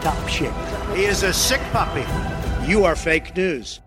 top shape. He is a sick puppy. You are fake news.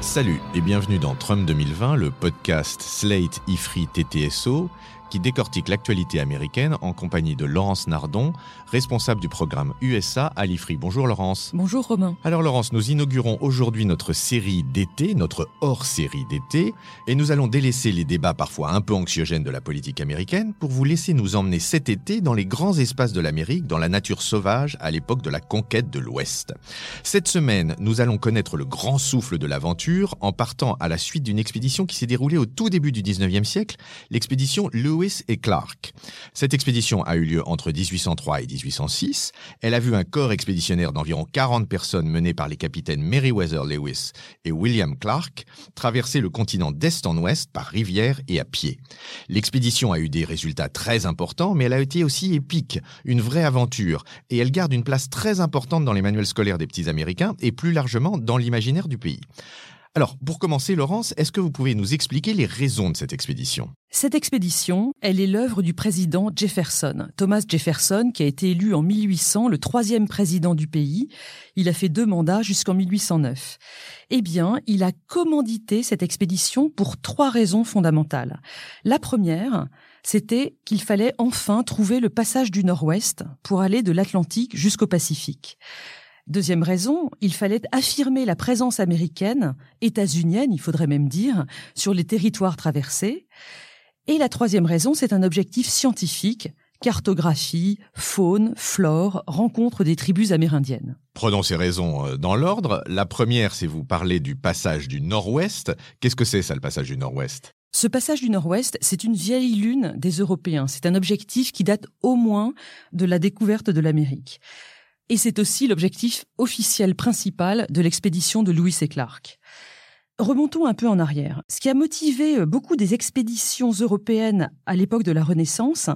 Salut et bienvenue dans Trump 2020, le podcast Slate IFRI TTSO qui décortique l'actualité américaine en compagnie de Laurence Nardon, responsable du programme USA à l'IFRI. Bonjour Laurence. Bonjour Romain. Alors Laurence, nous inaugurons aujourd'hui notre série d'été, notre hors-série d'été, et nous allons délaisser les débats parfois un peu anxiogènes de la politique américaine pour vous laisser nous emmener cet été dans les grands espaces de l'Amérique, dans la nature sauvage à l'époque de la conquête de l'Ouest. Cette semaine, nous allons connaître le grand souffle de l'aventure en partant à la suite d'une expédition qui s'est déroulée au tout début du 19e siècle, l'expédition Lewis et Clark. Cette expédition a eu lieu entre 1803 et 1806. Elle a vu un corps expéditionnaire d'environ 40 personnes mené par les capitaines Meriwether Lewis et William Clark traverser le continent d'est en ouest par rivière et à pied. L'expédition a eu des résultats très importants, mais elle a été aussi épique, une vraie aventure, et elle garde une place très importante dans les manuels scolaires des petits Américains et plus largement dans l'imaginaire du pays. Alors, pour commencer, Laurence, est-ce que vous pouvez nous expliquer les raisons de cette expédition? Cette expédition, elle est l'œuvre du président Jefferson, Thomas Jefferson, qui a été élu en 1800 le troisième président du pays. Il a fait deux mandats jusqu'en 1809. Eh bien, il a commandité cette expédition pour trois raisons fondamentales. La première, c'était qu'il fallait enfin trouver le passage du Nord-Ouest pour aller de l'Atlantique jusqu'au Pacifique. Deuxième raison, il fallait affirmer la présence américaine, états-unienne, il faudrait même dire, sur les territoires traversés. Et la troisième raison, c'est un objectif scientifique, cartographie, faune, flore, rencontre des tribus amérindiennes. Prenons ces raisons euh, dans l'ordre. La première, c'est vous parler du passage du Nord-Ouest. Qu'est-ce que c'est ça, le passage du Nord-Ouest? Ce passage du Nord-Ouest, c'est une vieille lune des Européens. C'est un objectif qui date au moins de la découverte de l'Amérique. Et c'est aussi l'objectif officiel principal de l'expédition de Lewis et Clark. Remontons un peu en arrière. Ce qui a motivé beaucoup des expéditions européennes à l'époque de la Renaissance,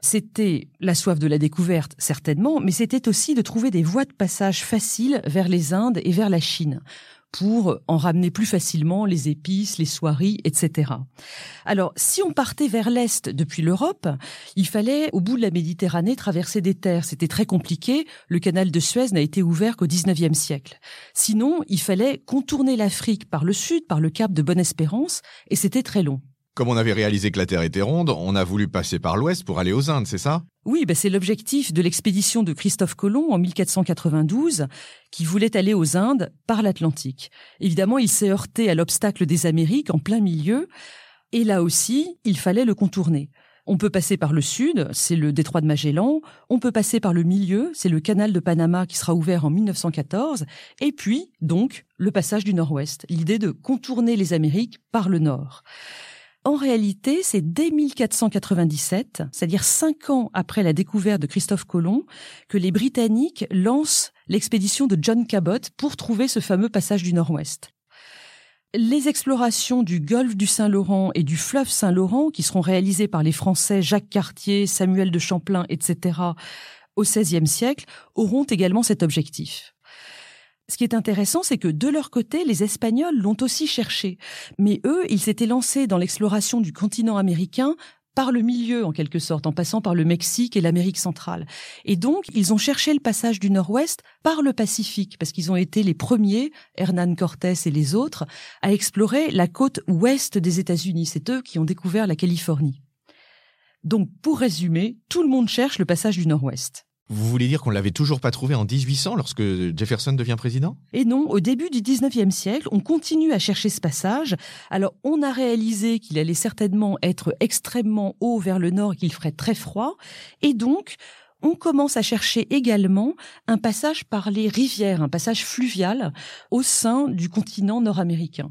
c'était la soif de la découverte, certainement, mais c'était aussi de trouver des voies de passage faciles vers les Indes et vers la Chine pour en ramener plus facilement les épices, les soieries, etc. Alors, si on partait vers l'Est depuis l'Europe, il fallait, au bout de la Méditerranée, traverser des terres. C'était très compliqué. Le canal de Suez n'a été ouvert qu'au XIXe siècle. Sinon, il fallait contourner l'Afrique par le sud, par le cap de Bonne-Espérance, et c'était très long. Comme on avait réalisé que la Terre était ronde, on a voulu passer par l'Ouest pour aller aux Indes, c'est ça? Oui, ben c'est l'objectif de l'expédition de Christophe Colomb en 1492, qui voulait aller aux Indes par l'Atlantique. Évidemment, il s'est heurté à l'obstacle des Amériques en plein milieu, et là aussi, il fallait le contourner. On peut passer par le sud, c'est le détroit de Magellan, on peut passer par le milieu, c'est le canal de Panama qui sera ouvert en 1914, et puis, donc, le passage du nord-ouest, l'idée de contourner les Amériques par le nord. En réalité, c'est dès 1497, c'est-à-dire cinq ans après la découverte de Christophe Colomb, que les Britanniques lancent l'expédition de John Cabot pour trouver ce fameux passage du Nord-Ouest. Les explorations du golfe du Saint-Laurent et du fleuve Saint-Laurent, qui seront réalisées par les Français Jacques Cartier, Samuel de Champlain, etc., au XVIe siècle, auront également cet objectif. Ce qui est intéressant, c'est que de leur côté, les Espagnols l'ont aussi cherché. Mais eux, ils s'étaient lancés dans l'exploration du continent américain par le milieu, en quelque sorte, en passant par le Mexique et l'Amérique centrale. Et donc, ils ont cherché le passage du Nord-Ouest par le Pacifique, parce qu'ils ont été les premiers, Hernán Cortés et les autres, à explorer la côte ouest des États-Unis. C'est eux qui ont découvert la Californie. Donc, pour résumer, tout le monde cherche le passage du Nord-Ouest. Vous voulez dire qu'on l'avait toujours pas trouvé en 1800 lorsque Jefferson devient président? Et non, au début du 19e siècle, on continue à chercher ce passage. Alors, on a réalisé qu'il allait certainement être extrêmement haut vers le nord et qu'il ferait très froid. Et donc, on commence à chercher également un passage par les rivières, un passage fluvial au sein du continent nord-américain.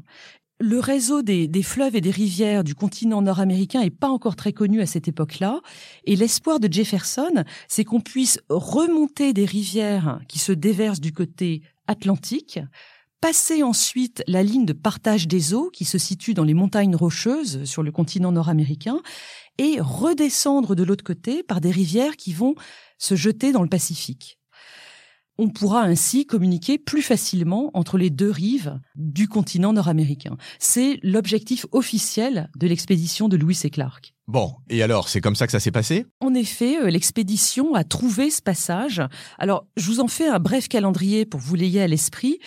Le réseau des, fleuves et des rivières du continent nord-américain est pas encore très connu à cette époque-là. Et l'espoir de Jefferson, c'est qu'on puisse remonter des rivières qui se déversent du côté atlantique, passer ensuite la ligne de partage des eaux qui se situe dans les montagnes rocheuses sur le continent nord-américain et redescendre de l'autre côté par des rivières qui vont se jeter dans le Pacifique. On pourra ainsi communiquer plus facilement entre les deux rives du continent nord-américain. C'est l'objectif officiel de l'expédition de Lewis et Clark. Bon, et alors, c'est comme ça que ça s'est passé? En effet, euh, l'expédition a trouvé ce passage. Alors, je vous en fais un bref calendrier pour vous l'ayez à l'esprit.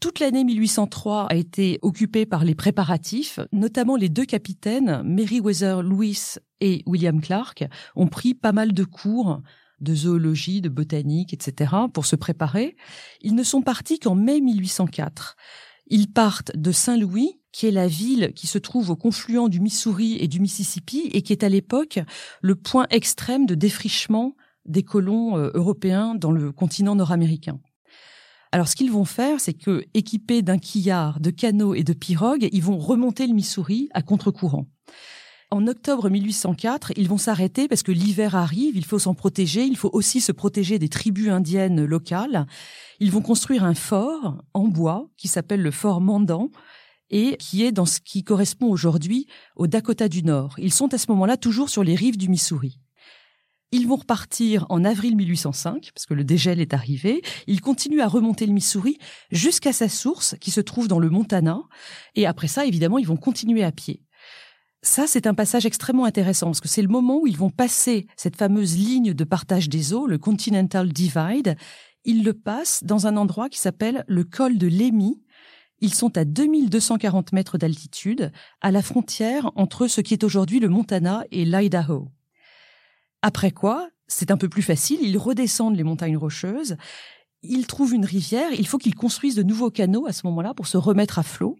Toute l'année 1803 a été occupée par les préparatifs, notamment les deux capitaines, Meriwether Lewis et William Clark, ont pris pas mal de cours de zoologie, de botanique, etc., pour se préparer. Ils ne sont partis qu'en mai 1804. Ils partent de Saint-Louis, qui est la ville qui se trouve au confluent du Missouri et du Mississippi et qui est à l'époque le point extrême de défrichement des colons euh, européens dans le continent nord-américain. Alors ce qu'ils vont faire, c'est que, équipés d'un quillard, de canots et de pirogues, ils vont remonter le Missouri à contre-courant. En octobre 1804, ils vont s'arrêter parce que l'hiver arrive, il faut s'en protéger, il faut aussi se protéger des tribus indiennes locales. Ils vont construire un fort en bois qui s'appelle le fort Mandan et qui est dans ce qui correspond aujourd'hui au Dakota du Nord. Ils sont à ce moment-là toujours sur les rives du Missouri. Ils vont repartir en avril 1805, parce que le dégel est arrivé. Ils continuent à remonter le Missouri jusqu'à sa source, qui se trouve dans le Montana. Et après ça, évidemment, ils vont continuer à pied. Ça, c'est un passage extrêmement intéressant parce que c'est le moment où ils vont passer cette fameuse ligne de partage des eaux, le Continental Divide. Ils le passent dans un endroit qui s'appelle le col de Lémy. Ils sont à 2240 mètres d'altitude, à la frontière entre ce qui est aujourd'hui le Montana et l'Idaho. Après quoi, c'est un peu plus facile, ils redescendent les montagnes rocheuses, ils trouvent une rivière, il faut qu'ils construisent de nouveaux canaux à ce moment-là pour se remettre à flot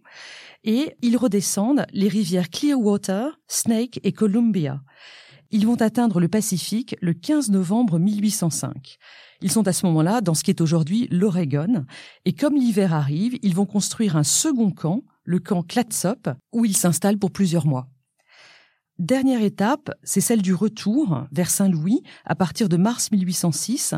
et ils redescendent les rivières Clearwater, Snake et Columbia. Ils vont atteindre le Pacifique le 15 novembre 1805. Ils sont à ce moment-là dans ce qui est aujourd'hui l'Oregon, et comme l'hiver arrive, ils vont construire un second camp, le camp Clatsop, où ils s'installent pour plusieurs mois. Dernière étape, c'est celle du retour vers Saint-Louis à partir de mars 1806.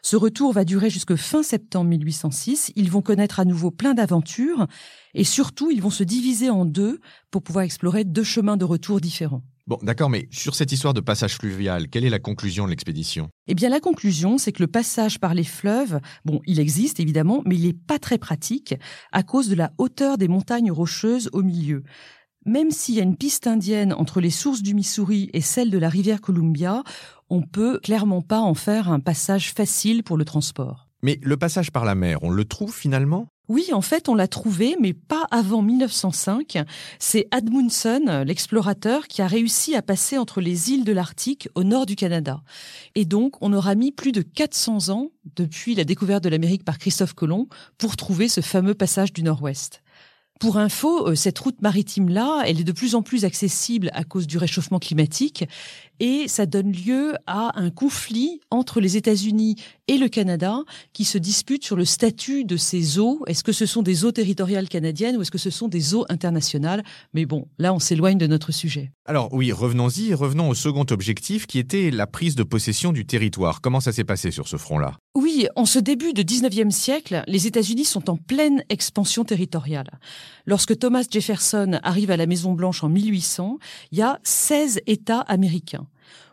Ce retour va durer jusque fin septembre 1806. Ils vont connaître à nouveau plein d'aventures et surtout, ils vont se diviser en deux pour pouvoir explorer deux chemins de retour différents. Bon, d'accord, mais sur cette histoire de passage fluvial, quelle est la conclusion de l'expédition? Eh bien, la conclusion, c'est que le passage par les fleuves, bon, il existe évidemment, mais il n'est pas très pratique à cause de la hauteur des montagnes rocheuses au milieu même s'il y a une piste indienne entre les sources du Missouri et celle de la rivière Columbia, on peut clairement pas en faire un passage facile pour le transport. Mais le passage par la mer, on le trouve finalement? Oui, en fait, on l'a trouvé, mais pas avant 1905. C'est Admundsen, l'explorateur, qui a réussi à passer entre les îles de l'Arctique au nord du Canada. Et donc, on aura mis plus de 400 ans, depuis la découverte de l'Amérique par Christophe Colomb, pour trouver ce fameux passage du Nord-Ouest. Pour info, euh, cette route maritime-là, elle est de plus en plus accessible à cause du réchauffement climatique et ça donne lieu à un conflit entre les États-Unis et le Canada qui se disputent sur le statut de ces eaux. Est-ce que ce sont des eaux territoriales canadiennes ou est-ce que ce sont des eaux internationales? Mais bon, là, on s'éloigne de notre sujet. Alors oui, revenons-y revenons au second objectif qui était la prise de possession du territoire. Comment ça s'est passé sur ce front-là? En ce début de 19e siècle, les États-Unis sont en pleine expansion territoriale. Lorsque Thomas Jefferson arrive à la Maison-Blanche en 1800, il y a 16 États américains.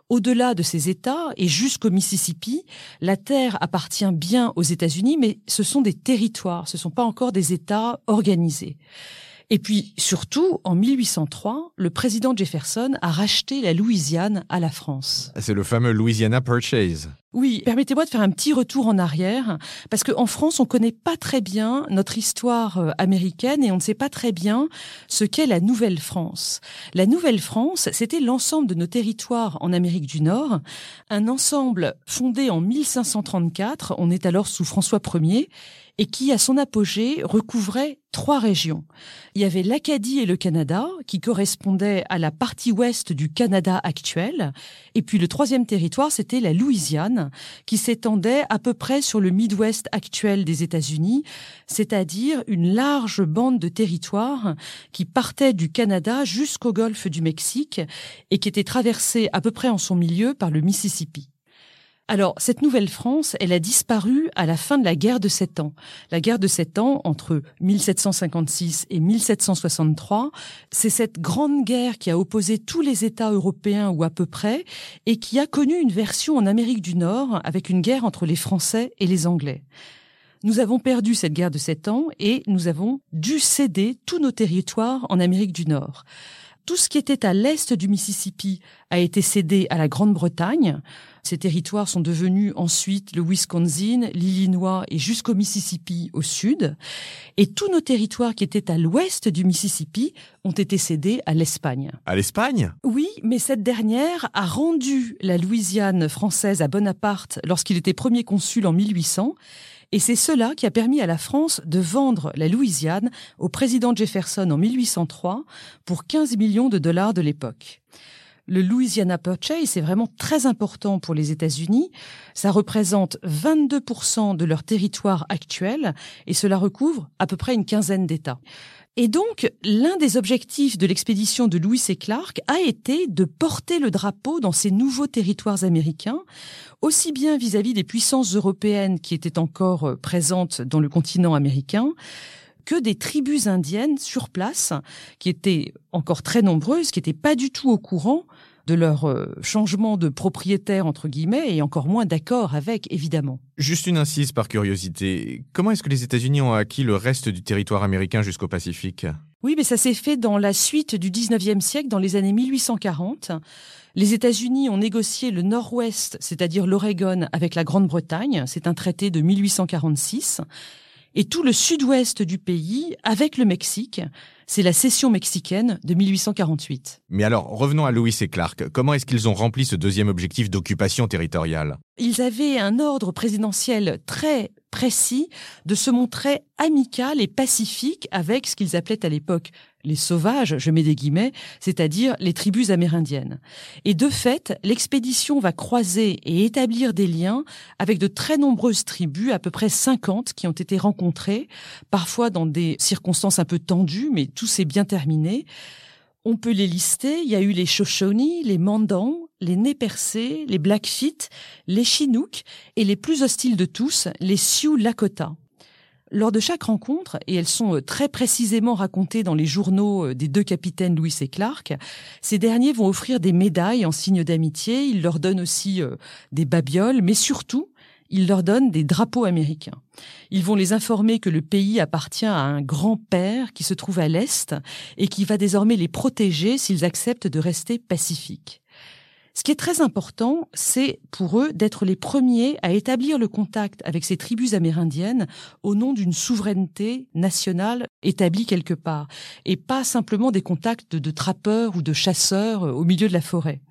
Au-delà de ces États et jusqu'au Mississippi, la terre appartient bien aux États-Unis, mais ce sont des territoires, ce ne sont pas encore des États organisés. Et puis surtout, en 1803, le président Jefferson a racheté la Louisiane à la France. C'est le fameux Louisiana Purchase. Oui, permettez-moi de faire un petit retour en arrière, parce qu'en France, on ne connaît pas très bien notre histoire euh, américaine et on ne sait pas très bien ce qu'est la Nouvelle-France. La Nouvelle-France, c'était l'ensemble de nos territoires en Amérique du Nord, un ensemble fondé en 1534, on est alors sous François Ier, et qui, à son apogée, recouvrait trois régions. Il y avait l'Acadie et le Canada, qui correspondaient à la partie ouest du Canada actuel, et puis le troisième territoire, c'était la Louisiane, qui s'étendait à peu près sur le Midwest actuel des États-Unis, c'est-à-dire une large bande de territoire qui partait du Canada jusqu'au golfe du Mexique et qui était traversée à peu près en son milieu par le Mississippi. Alors, cette Nouvelle-France, elle a disparu à la fin de la guerre de Sept Ans. La guerre de Sept Ans, entre 1756 et 1763, c'est cette grande guerre qui a opposé tous les États européens ou à peu près, et qui a connu une version en Amérique du Nord avec une guerre entre les Français et les Anglais. Nous avons perdu cette guerre de Sept Ans et nous avons dû céder tous nos territoires en Amérique du Nord. Tout ce qui était à l'est du Mississippi a été cédé à la Grande-Bretagne. Ces territoires sont devenus ensuite le Wisconsin, l'Illinois et jusqu'au Mississippi au sud. Et tous nos territoires qui étaient à l'ouest du Mississippi ont été cédés à l'Espagne. À l'Espagne? Oui, mais cette dernière a rendu la Louisiane française à Bonaparte lorsqu'il était premier consul en 1800 et c'est cela qui a permis à la France de vendre la Louisiane au président Jefferson en 1803 pour 15 millions de dollars de l'époque. Le Louisiana Purchase est vraiment très important pour les États-Unis. Ça représente 22% de leur territoire actuel et cela recouvre à peu près une quinzaine d'États. Et donc, l'un des objectifs de l'expédition de Louis et Clark a été de porter le drapeau dans ces nouveaux territoires américains, aussi bien vis-à-vis des puissances européennes qui étaient encore euh, présentes dans le continent américain, que des tribus indiennes sur place, qui étaient encore très nombreuses, qui n'étaient pas du tout au courant de leur euh, changement de propriétaire, entre guillemets, et encore moins d'accord avec, évidemment. Juste une incise par curiosité. Comment est-ce que les États-Unis ont acquis le reste du territoire américain jusqu'au Pacifique? Oui, mais ça s'est fait dans la suite du 19e siècle, dans les années 1840. Les États-Unis ont négocié le nord-ouest, c'est-à-dire l'Oregon, avec la Grande-Bretagne. C'est un traité de 1846 et tout le sud-ouest du pays avec le Mexique. C'est la cession mexicaine de 1848. Mais alors, revenons à Lewis et Clark. Comment est-ce qu'ils ont rempli ce deuxième objectif d'occupation territoriale? Ils avaient un ordre présidentiel très précis de se montrer amical et pacifique avec ce qu'ils appelaient à l'époque les sauvages, je mets des guillemets, c'est-à-dire les tribus amérindiennes. Et de fait, l'expédition va croiser et établir des liens avec de très nombreuses tribus, à peu près 50 qui ont été rencontrées, parfois dans des circonstances un peu tendues, mais tout s'est bien terminé. On peut les lister. Il y a eu les Shoshone, les Mandans, les Nez percés, les Blackfeet, les Chinook et les plus hostiles de tous, les Sioux Lakota. Lors de chaque rencontre, et elles sont euh, très précisément racontées dans les journaux euh, des deux capitaines Louis et Clark, ces derniers vont offrir des médailles en signe d'amitié, ils leur donnent aussi euh, des babioles, mais surtout, ils leur donnent des drapeaux américains. Ils vont les informer que le pays appartient à un grand-père qui se trouve à l'Est et qui va désormais les protéger s'ils acceptent de rester pacifiques. Ce qui est très important, c'est pour eux d'être les premiers à établir le contact avec ces tribus amérindiennes au nom d'une souveraineté nationale établie quelque part, et pas simplement des contacts de trappeurs ou de chasseurs au milieu de la forêt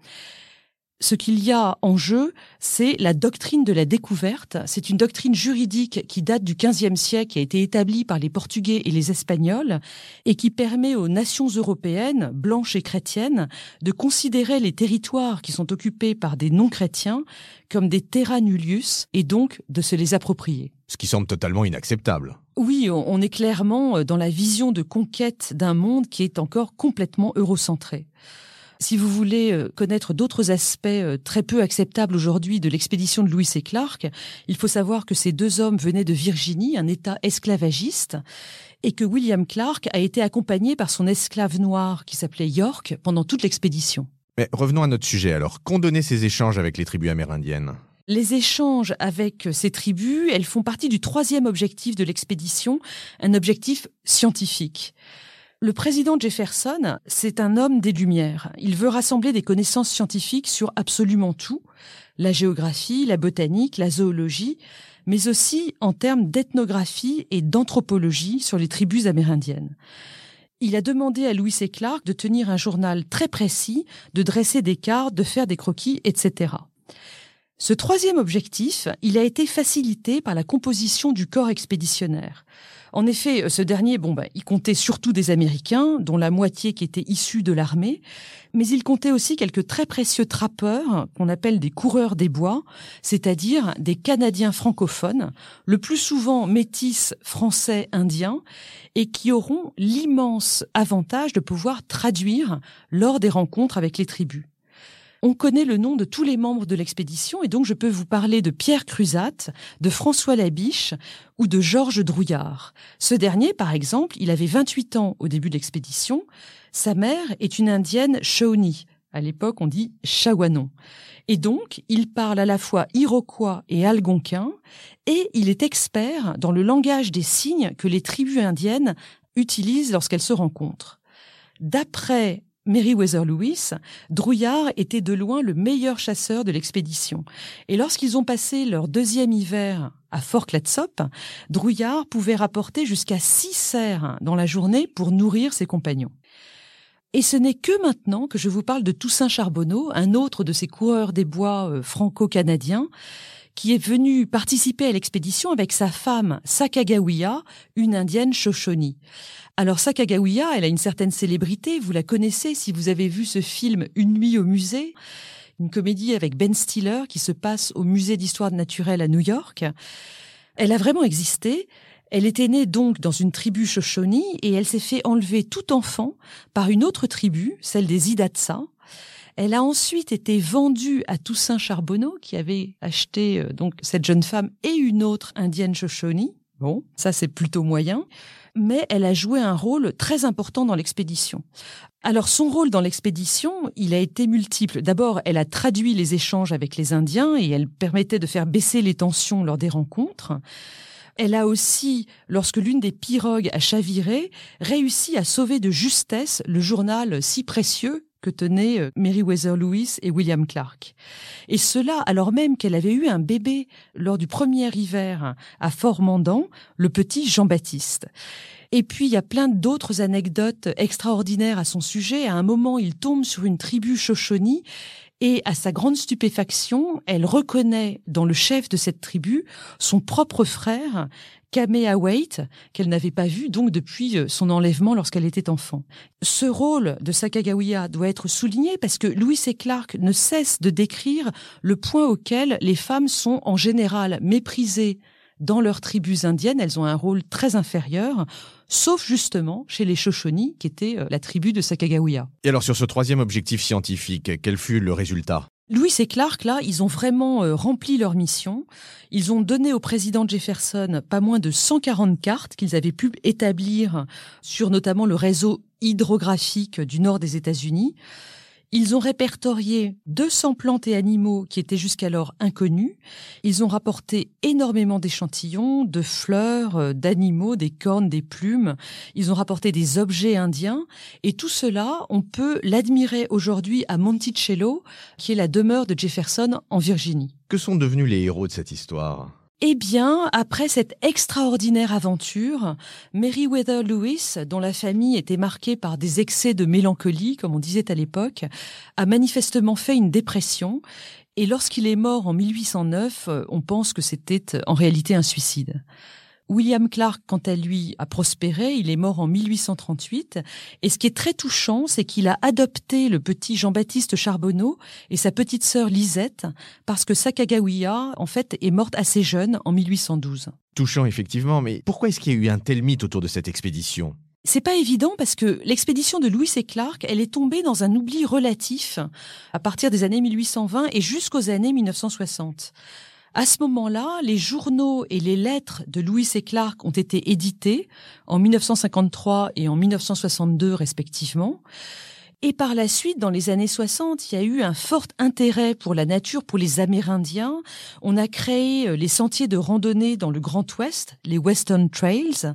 ce qu'il y a en jeu, c'est la doctrine de la découverte. C'est une doctrine juridique qui date du XVe siècle, qui a été établie par les Portugais et les Espagnols, et qui permet aux nations européennes, blanches et chrétiennes, de considérer les territoires qui sont occupés par des non-chrétiens comme des terra nullius, et donc de se les approprier. Ce qui semble totalement inacceptable. Oui, on est clairement dans la vision de conquête d'un monde qui est encore complètement eurocentré. Si vous voulez euh, connaître d'autres aspects euh, très peu acceptables aujourd'hui de l'expédition de Louis et Clark, il faut savoir que ces deux hommes venaient de Virginie, un État esclavagiste, et que William Clark a été accompagné par son esclave noir qui s'appelait York pendant toute l'expédition. Mais revenons à notre sujet alors. Qu'ont donné ces échanges avec les tribus amérindiennes les échanges avec ces tribus, elles font partie du troisième objectif de l'expédition, un objectif scientifique. Le président Jefferson, c'est un homme des Lumières. Il veut rassembler des connaissances scientifiques sur absolument tout, la géographie, la botanique, la zoologie, mais aussi en termes d'ethnographie et d'anthropologie sur les tribus amérindiennes. Il a demandé à Louis et Clark de tenir un journal très précis, de dresser des cartes, de faire des croquis, etc. Ce troisième objectif, il a été facilité par la composition du corps expéditionnaire. En effet, ce dernier, bon, bah, il comptait surtout des Américains, dont la moitié qui étaient issus de l'armée, mais il comptait aussi quelques très précieux trappeurs qu'on appelle des coureurs des bois, c'est-à-dire des Canadiens francophones, le plus souvent métis français indiens, et qui auront l'immense avantage de pouvoir traduire lors des rencontres avec les tribus. On connaît le nom de tous les membres de l'expédition et donc je peux vous parler de Pierre Cruzat, de François Labiche ou de Georges Drouillard. Ce dernier, par exemple, il avait 28 ans au début de l'expédition. Sa mère est une indienne Shawnee. À l'époque, on dit Shawanon. Et donc, il parle à la fois iroquois et algonquin, et il est expert dans le langage des signes que les tribus indiennes utilisent lorsqu'elles se rencontrent. D'après Meriwether Lewis, Drouillard était de loin le meilleur chasseur de l'expédition. Et lorsqu'ils ont passé leur deuxième hiver à Fort Clatsop, Drouillard pouvait rapporter jusqu'à six cerfs dans la journée pour nourrir ses compagnons. Et ce n'est que maintenant que je vous parle de Toussaint Charbonneau, un autre de ces coureurs des bois euh, franco-canadiens, qui est venu participer à l'expédition avec sa femme Sakagawiya, une indienne Shoshone. Alors Sakagawiya, elle a une certaine célébrité, vous la connaissez si vous avez vu ce film Une nuit au musée, une comédie avec Ben Stiller qui se passe au musée d'histoire naturelle à New York. Elle a vraiment existé. Elle était née donc dans une tribu Shoshone et elle s'est fait enlever tout enfant par une autre tribu, celle des Idatsa. Elle a ensuite été vendue à Toussaint Charbonneau qui avait acheté euh, donc cette jeune femme et une autre indienne Shoshone. Bon, ça c'est plutôt moyen mais elle a joué un rôle très important dans l'expédition. Alors son rôle dans l'expédition, il a été multiple. D'abord, elle a traduit les échanges avec les Indiens et elle permettait de faire baisser les tensions lors des rencontres. Elle a aussi, lorsque l'une des pirogues a chaviré, réussi à sauver de justesse le journal si précieux que tenaient euh, Meriwether Lewis et William Clark. Et cela alors même qu'elle avait eu un bébé lors du premier hiver à Fort-Mandant, le petit Jean-Baptiste. Et puis il y a plein d'autres anecdotes extraordinaires à son sujet. À un moment, il tombe sur une tribu Shoshone et à sa grande stupéfaction, elle reconnaît dans le chef de cette tribu son propre frère Kamehameha qu'elle n'avait pas vu donc depuis euh, son enlèvement lorsqu'elle était enfant. Ce rôle de Sakagawiya doit être souligné parce que Louis et Clark ne cessent de décrire le point auquel les femmes sont en général méprisées dans leurs tribus indiennes, elles ont un rôle très inférieur, sauf justement chez les Shoshone, qui étaient euh, la tribu de Sakagawiya. Et alors sur ce troisième objectif scientifique, quel fut le résultat? Louis et Clark, là, ils ont vraiment euh, rempli leur mission. Ils ont donné au président Jefferson pas moins de 140 cartes qu'ils avaient pu établir sur notamment le réseau hydrographique du nord des États-Unis. Ils ont répertorié 200 plantes et animaux qui étaient jusqu'alors inconnus. Ils ont rapporté énormément d'échantillons, de fleurs, euh, d'animaux, des cornes, des plumes. Ils ont rapporté des objets indiens. Et tout cela, on peut l'admirer aujourd'hui à Monticello, qui est la demeure de Jefferson en Virginie. Que sont devenus les héros de cette histoire? Eh bien, après cette extraordinaire aventure, Meriwether Lewis, dont la famille était marquée par des excès de mélancolie, comme on disait à l'époque, a manifestement fait une dépression. Et lorsqu'il est mort en 1809, on pense que c'était en réalité un suicide. William Clark, quant à lui, a prospéré. Il est mort en 1838. Et ce qui est très touchant, c'est qu'il a adopté le petit Jean-Baptiste Charbonneau et sa petite sœur Lisette, parce que Sakagawiya, en fait, est morte assez jeune, en 1812. Touchant, effectivement, mais pourquoi est-ce qu'il y a eu un tel mythe autour de cette expédition? C'est pas évident parce que l'expédition de Louis et Clark, elle est tombée dans un oubli relatif à partir des années 1820 et jusqu'aux années 1960. À ce moment-là, les journaux et les lettres de Louis et Clark ont été édités en 1953 et en 1962 respectivement. Et par la suite, dans les années 60, il y a eu un fort intérêt pour la nature, pour les Amérindiens. On a créé euh, les sentiers de randonnée dans le Grand Ouest, les Western Trails.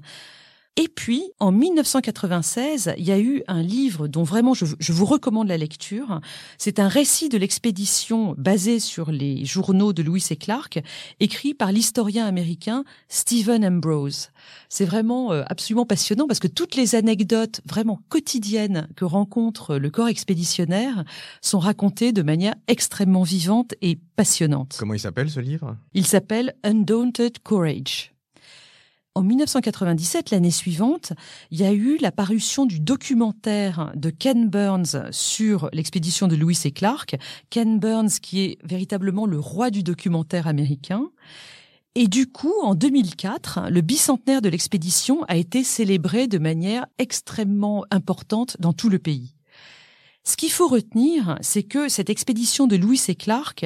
Et puis, en 1996, il y a eu un livre dont vraiment je, je vous recommande la lecture. C'est un récit de l'expédition basé sur les journaux de Lewis et Clark, écrit par l'historien américain Stephen Ambrose. C'est vraiment euh, absolument passionnant parce que toutes les anecdotes vraiment quotidiennes que rencontre le corps expéditionnaire sont racontées de manière extrêmement vivante et passionnante. Comment il s'appelle ce livre? Il s'appelle Undaunted Courage. En 1997, l'année suivante, il y a eu la parution du documentaire de Ken Burns sur l'expédition de Lewis et Clark. Ken Burns qui est véritablement le roi du documentaire américain. Et du coup, en 2004, le bicentenaire de l'expédition a été célébré de manière extrêmement importante dans tout le pays. Ce qu'il faut retenir, c'est que cette expédition de Lewis et Clark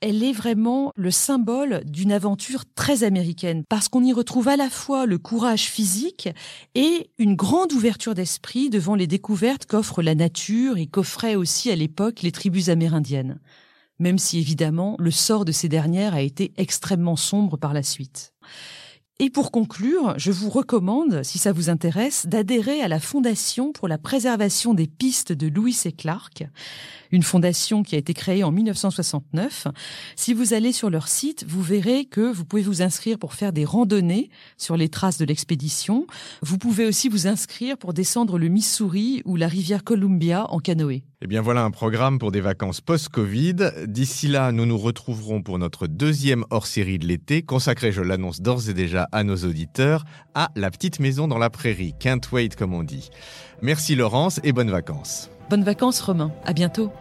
elle est vraiment le symbole d'une aventure très américaine parce qu'on y retrouve à la fois le courage physique et une grande ouverture d'esprit devant les découvertes qu'offre la nature et qu'offraient aussi à l'époque les tribus amérindiennes. Même si évidemment le sort de ces dernières a été extrêmement sombre par la suite. Et pour conclure, je vous recommande, si ça vous intéresse, d'adhérer à la Fondation pour la préservation des pistes de Louis et Clark, une fondation qui a été créée en 1969. Si vous allez sur leur site, vous verrez que vous pouvez vous inscrire pour faire des randonnées sur les traces de l'expédition. Vous pouvez aussi vous inscrire pour descendre le Missouri ou la rivière Columbia en canoë. Eh bien voilà un programme pour des vacances post-Covid. D'ici là, nous nous retrouverons pour notre deuxième hors-série de l'été, consacrée, je l'annonce d'ores et déjà à nos auditeurs, à La petite maison dans la prairie. Can't wait comme on dit. Merci Laurence et bonnes vacances. Bonnes vacances Romain, à bientôt.